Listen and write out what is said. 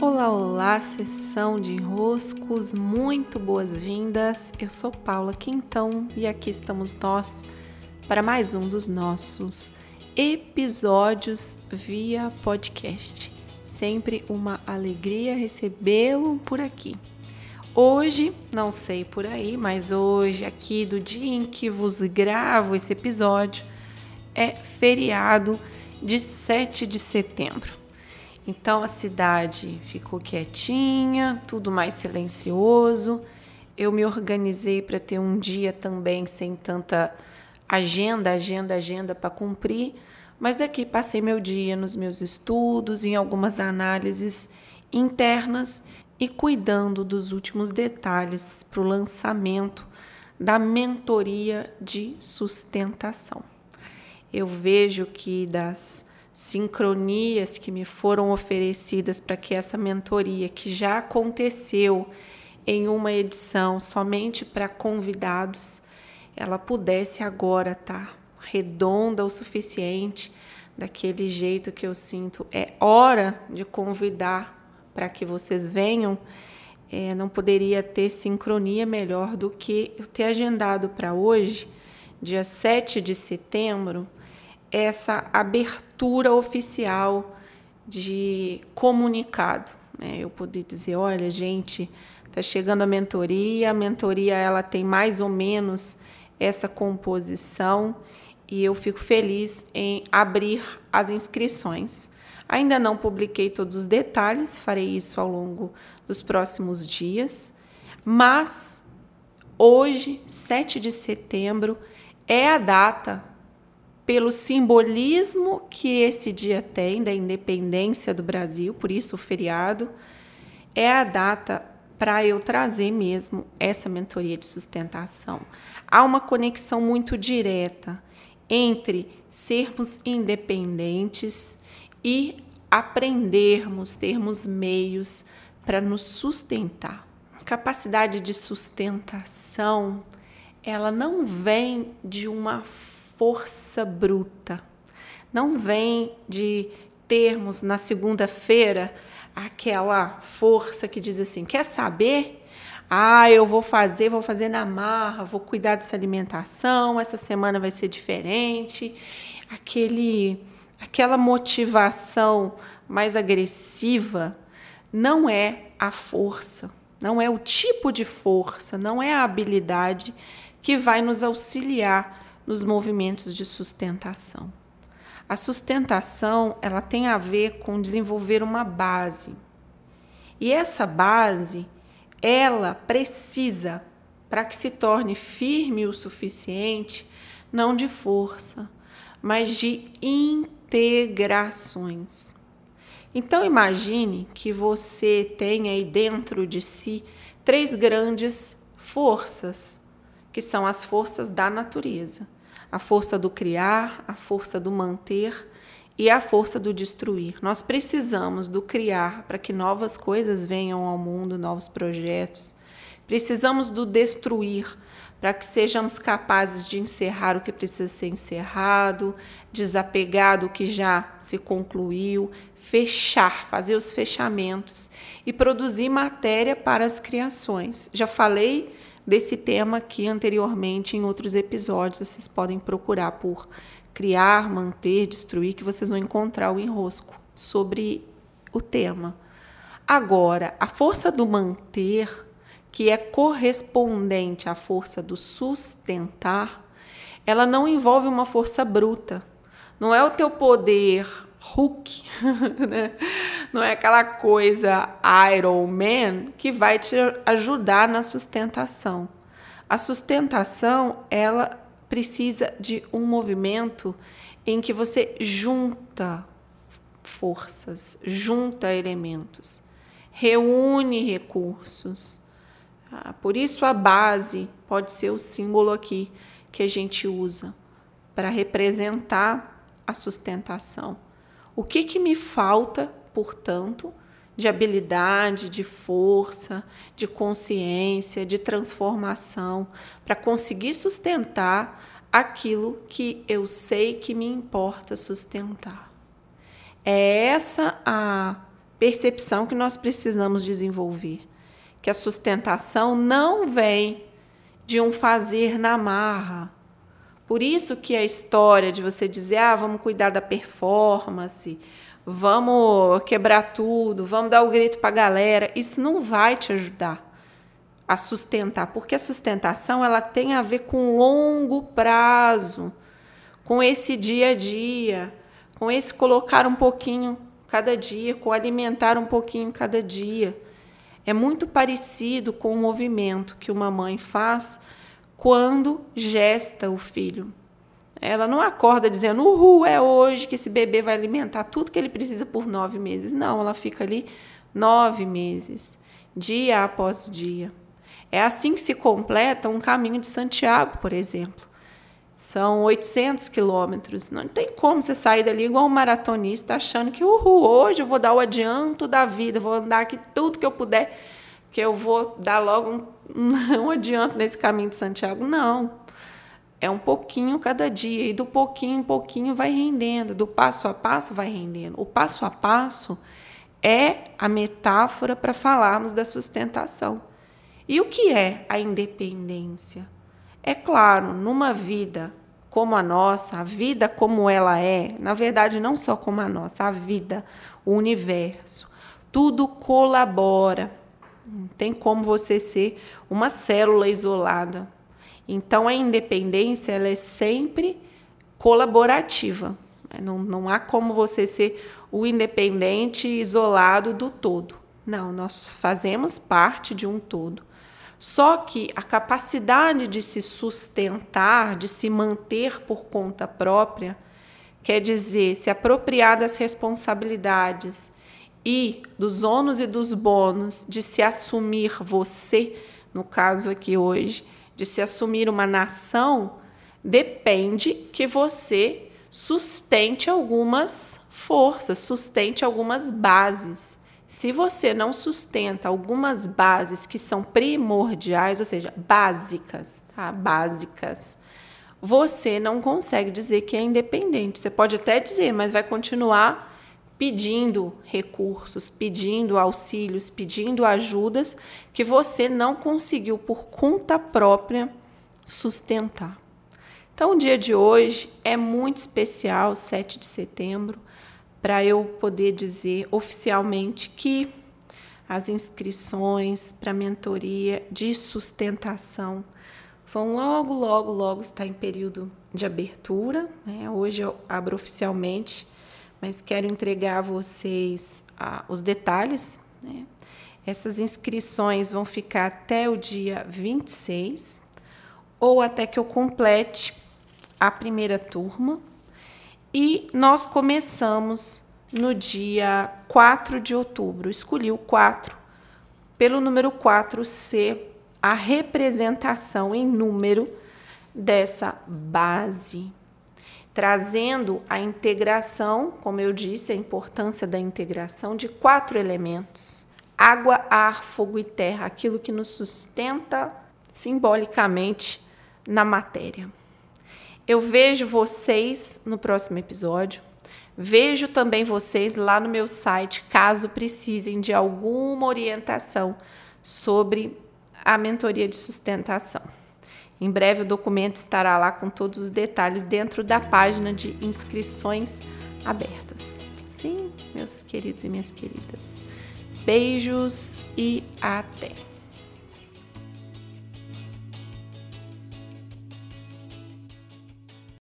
Olá, olá, sessão de enroscos, muito boas-vindas. Eu sou Paula Quintão e aqui estamos nós para mais um dos nossos episódios via podcast. Sempre uma alegria recebê-lo por aqui. Hoje, não sei por aí, mas hoje, aqui do dia em que vos gravo esse episódio, é feriado de 7 de setembro. Então a cidade ficou quietinha, tudo mais silencioso. Eu me organizei para ter um dia também sem tanta agenda, agenda, agenda para cumprir, mas daqui passei meu dia nos meus estudos, em algumas análises internas e cuidando dos últimos detalhes para o lançamento da mentoria de sustentação. Eu vejo que das sincronias que me foram oferecidas para que essa mentoria, que já aconteceu em uma edição somente para convidados, ela pudesse agora estar tá redonda o suficiente, daquele jeito que eu sinto. É hora de convidar para que vocês venham. É, não poderia ter sincronia melhor do que eu ter agendado para hoje, dia 7 de setembro, essa abertura oficial de comunicado. Né? Eu poder dizer, olha, gente, está chegando a mentoria, a mentoria ela tem mais ou menos essa composição e eu fico feliz em abrir as inscrições. Ainda não publiquei todos os detalhes, farei isso ao longo dos próximos dias, mas hoje, 7 de setembro, é a data pelo simbolismo que esse dia tem da independência do Brasil, por isso o feriado, é a data para eu trazer mesmo essa mentoria de sustentação. Há uma conexão muito direta entre sermos independentes e aprendermos, termos meios para nos sustentar. capacidade de sustentação, ela não vem de uma força bruta. Não vem de termos na segunda-feira aquela força que diz assim: quer saber? Ah, eu vou fazer, vou fazer na marra, vou cuidar dessa alimentação, essa semana vai ser diferente. Aquele, aquela motivação mais agressiva não é a força, não é o tipo de força, não é a habilidade que vai nos auxiliar nos movimentos de sustentação. A sustentação, ela tem a ver com desenvolver uma base. E essa base, ela precisa, para que se torne firme o suficiente, não de força, mas de integrações. Então imagine que você tem aí dentro de si três grandes forças, que são as forças da natureza a força do criar, a força do manter e a força do destruir. Nós precisamos do criar para que novas coisas venham ao mundo, novos projetos. Precisamos do destruir para que sejamos capazes de encerrar o que precisa ser encerrado, desapegar do que já se concluiu, fechar, fazer os fechamentos e produzir matéria para as criações. Já falei desse tema aqui anteriormente em outros episódios. Vocês podem procurar por criar, manter, destruir, que vocês vão encontrar o enrosco sobre o tema. Agora, a força do manter, que é correspondente à força do sustentar, ela não envolve uma força bruta. Não é o teu poder Hulk, né? Não é aquela coisa Iron Man que vai te ajudar na sustentação. A sustentação, ela precisa de um movimento em que você junta forças, junta elementos, reúne recursos. Ah, por isso a base pode ser o símbolo aqui que a gente usa para representar a sustentação. O que, que me falta, portanto, de habilidade, de força, de consciência, de transformação, para conseguir sustentar aquilo que eu sei que me importa sustentar. É essa a percepção que nós precisamos desenvolver, que a sustentação não vem de um fazer na marra. Por isso que a história de você dizer, ah, vamos cuidar da performance, vamos quebrar tudo, vamos dar o grito para a galera, isso não vai te ajudar a sustentar, porque a sustentação ela tem a ver com longo prazo, com esse dia a dia, com esse colocar um pouquinho cada dia, com alimentar um pouquinho cada dia. É muito parecido com o movimento que uma mãe faz quando gesta o filho. Ela não acorda dizendo, uhul, é hoje que esse bebê vai alimentar tudo que ele precisa por nove meses. Não, ela fica ali nove meses, dia após dia. É assim que se completa um caminho de Santiago, por exemplo. São 800 quilômetros. Não tem como você sair dali igual um maratonista achando que, uhul, hoje eu vou dar o adianto da vida, vou andar aqui tudo que eu puder, que eu vou dar logo um, um adianto nesse caminho de Santiago. Não. É um pouquinho cada dia, e do pouquinho em pouquinho vai rendendo, do passo a passo vai rendendo. O passo a passo é a metáfora para falarmos da sustentação. E o que é a independência? É claro, numa vida como a nossa, a vida como ela é, na verdade, não só como a nossa, a vida, o universo, tudo colabora. Não tem como você ser uma célula isolada. Então, a independência ela é sempre colaborativa. Não, não há como você ser o independente isolado do todo. Não, nós fazemos parte de um todo. Só que a capacidade de se sustentar, de se manter por conta própria, quer dizer, se apropriar das responsabilidades e dos ônus e dos bônus de se assumir você, no caso aqui hoje, de se assumir uma nação, depende que você sustente algumas forças, sustente algumas bases. Se você não sustenta algumas bases que são primordiais, ou seja, básicas, tá? Básicas, você não consegue dizer que é independente. Você pode até dizer, mas vai continuar pedindo recursos, pedindo auxílios, pedindo ajudas que você não conseguiu por conta própria sustentar. Então, o dia de hoje é muito especial, 7 de setembro para eu poder dizer oficialmente que as inscrições para mentoria de sustentação vão logo, logo, logo estar em período de abertura. Né? Hoje eu abro oficialmente, mas quero entregar a vocês ah, os detalhes. Né? Essas inscrições vão ficar até o dia 26 ou até que eu complete a primeira turma. E nós começamos no dia 4 de outubro. Escolhi o 4 pelo número 4 ser a representação em número dessa base, trazendo a integração, como eu disse, a importância da integração de quatro elementos: água, ar, fogo e terra, aquilo que nos sustenta simbolicamente na matéria. Eu vejo vocês no próximo episódio. Vejo também vocês lá no meu site, caso precisem de alguma orientação sobre a mentoria de sustentação. Em breve o documento estará lá com todos os detalhes dentro da página de inscrições abertas. Sim, meus queridos e minhas queridas. Beijos e até!